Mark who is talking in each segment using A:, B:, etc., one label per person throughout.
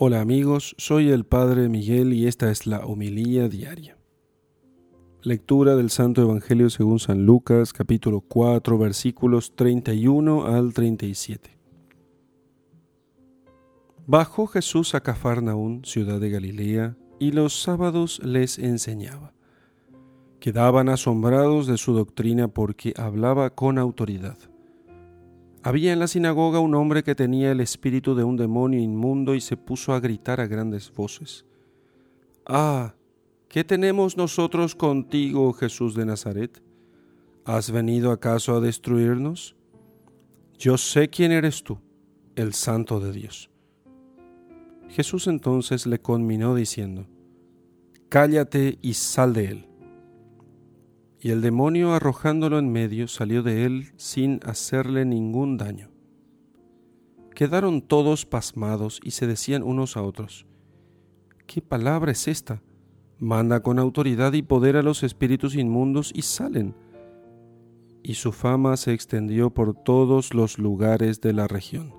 A: Hola amigos, soy el Padre Miguel y esta es la homilía diaria. Lectura del Santo Evangelio según San Lucas, capítulo 4, versículos 31 al 37. Bajó Jesús a Cafarnaún, ciudad de Galilea, y los sábados les enseñaba. Quedaban asombrados de su doctrina porque hablaba con autoridad. Había en la sinagoga un hombre que tenía el espíritu de un demonio inmundo y se puso a gritar a grandes voces. Ah, ¿qué tenemos nosotros contigo, Jesús de Nazaret? ¿Has venido acaso a destruirnos? Yo sé quién eres tú, el santo de Dios. Jesús entonces le conminó diciendo, Cállate y sal de él. Y el demonio arrojándolo en medio salió de él sin hacerle ningún daño. Quedaron todos pasmados y se decían unos a otros, ¿qué palabra es esta? Manda con autoridad y poder a los espíritus inmundos y salen. Y su fama se extendió por todos los lugares de la región.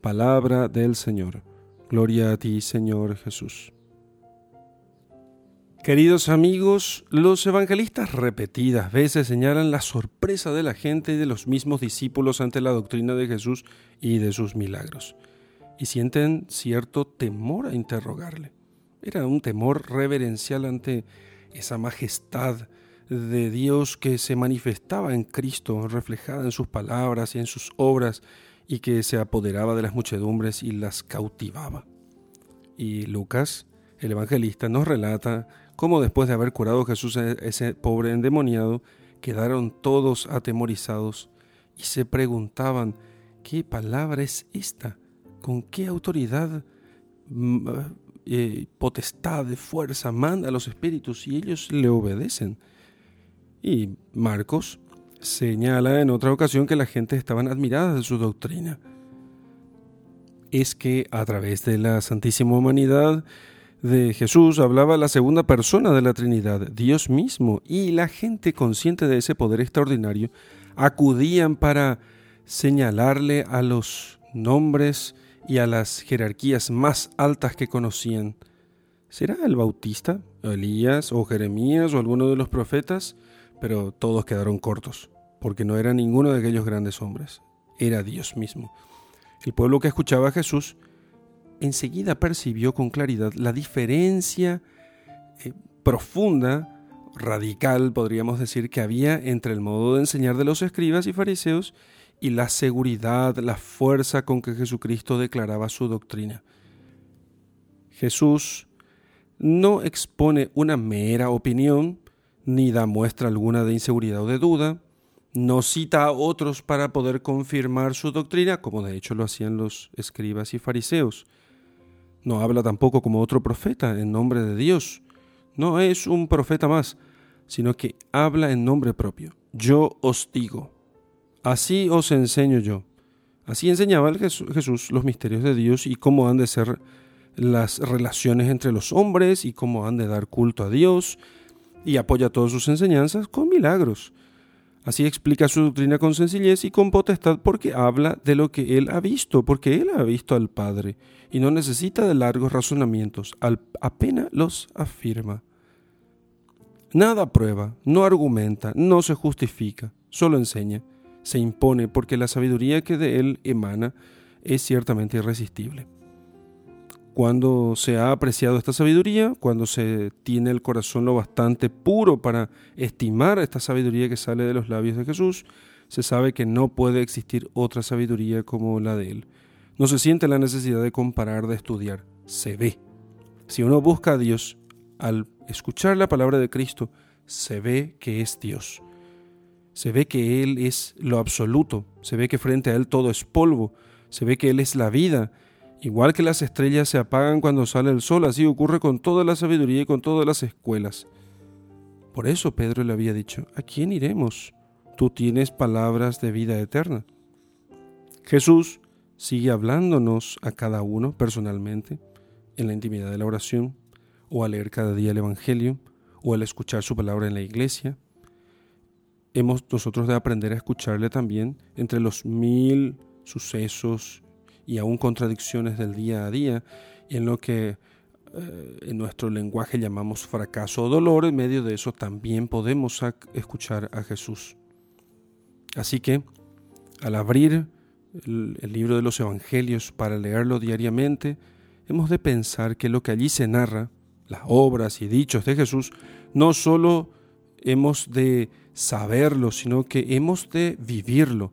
A: Palabra del Señor. Gloria a ti, Señor Jesús. Queridos amigos, los evangelistas repetidas veces señalan la sorpresa de la gente y de los mismos discípulos ante la doctrina de Jesús y de sus milagros, y sienten cierto temor a interrogarle. Era un temor reverencial ante esa majestad de Dios que se manifestaba en Cristo, reflejada en sus palabras y en sus obras, y que se apoderaba de las muchedumbres y las cautivaba. Y Lucas, el evangelista, nos relata cómo después de haber curado Jesús a ese pobre endemoniado, quedaron todos atemorizados y se preguntaban, ¿qué palabra es esta? ¿Con qué autoridad, mm, eh, potestad, fuerza manda a los espíritus y ellos le obedecen? Y Marcos señala en otra ocasión que la gente estaban admiradas de su doctrina. Es que a través de la Santísima Humanidad, de Jesús hablaba la segunda persona de la Trinidad, Dios mismo, y la gente consciente de ese poder extraordinario acudían para señalarle a los nombres y a las jerarquías más altas que conocían. ¿Será el Bautista, Elías o Jeremías o alguno de los profetas? Pero todos quedaron cortos, porque no era ninguno de aquellos grandes hombres, era Dios mismo. El pueblo que escuchaba a Jesús enseguida percibió con claridad la diferencia eh, profunda, radical, podríamos decir, que había entre el modo de enseñar de los escribas y fariseos y la seguridad, la fuerza con que Jesucristo declaraba su doctrina. Jesús no expone una mera opinión, ni da muestra alguna de inseguridad o de duda, no cita a otros para poder confirmar su doctrina, como de hecho lo hacían los escribas y fariseos. No habla tampoco como otro profeta en nombre de Dios. No es un profeta más, sino que habla en nombre propio. Yo os digo. Así os enseño yo. Así enseñaba Jesús los misterios de Dios y cómo han de ser las relaciones entre los hombres y cómo han de dar culto a Dios y apoya todas sus enseñanzas con milagros. Así explica su doctrina con sencillez y con potestad porque habla de lo que él ha visto, porque él ha visto al Padre y no necesita de largos razonamientos, apenas los afirma. Nada prueba, no argumenta, no se justifica, solo enseña, se impone porque la sabiduría que de él emana es ciertamente irresistible. Cuando se ha apreciado esta sabiduría, cuando se tiene el corazón lo bastante puro para estimar esta sabiduría que sale de los labios de Jesús, se sabe que no puede existir otra sabiduría como la de Él. No se siente la necesidad de comparar, de estudiar, se ve. Si uno busca a Dios, al escuchar la palabra de Cristo, se ve que es Dios. Se ve que Él es lo absoluto, se ve que frente a Él todo es polvo, se ve que Él es la vida, Igual que las estrellas se apagan cuando sale el sol, así ocurre con toda la sabiduría y con todas las escuelas. Por eso Pedro le había dicho, ¿a quién iremos? Tú tienes palabras de vida eterna. Jesús sigue hablándonos a cada uno personalmente, en la intimidad de la oración, o al leer cada día el Evangelio, o al escuchar su palabra en la iglesia. Hemos nosotros de aprender a escucharle también entre los mil sucesos y aún contradicciones del día a día y en lo que eh, en nuestro lenguaje llamamos fracaso o dolor, en medio de eso también podemos escuchar a Jesús. Así que al abrir el, el libro de los Evangelios para leerlo diariamente, hemos de pensar que lo que allí se narra, las obras y dichos de Jesús, no solo hemos de saberlo, sino que hemos de vivirlo.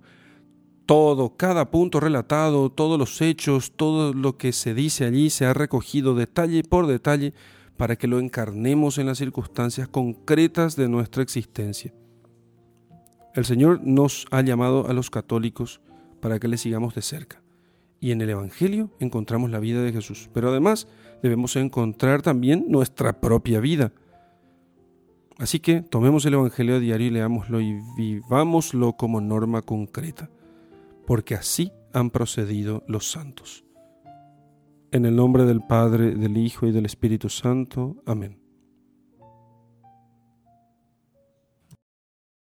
A: Todo, cada punto relatado, todos los hechos, todo lo que se dice allí se ha recogido detalle por detalle para que lo encarnemos en las circunstancias concretas de nuestra existencia. El Señor nos ha llamado a los católicos para que le sigamos de cerca. Y en el Evangelio encontramos la vida de Jesús. Pero además debemos encontrar también nuestra propia vida. Así que tomemos el Evangelio diario y leámoslo y vivámoslo como norma concreta, porque así han procedido los santos. En el nombre del Padre, del Hijo y del Espíritu Santo. Amén.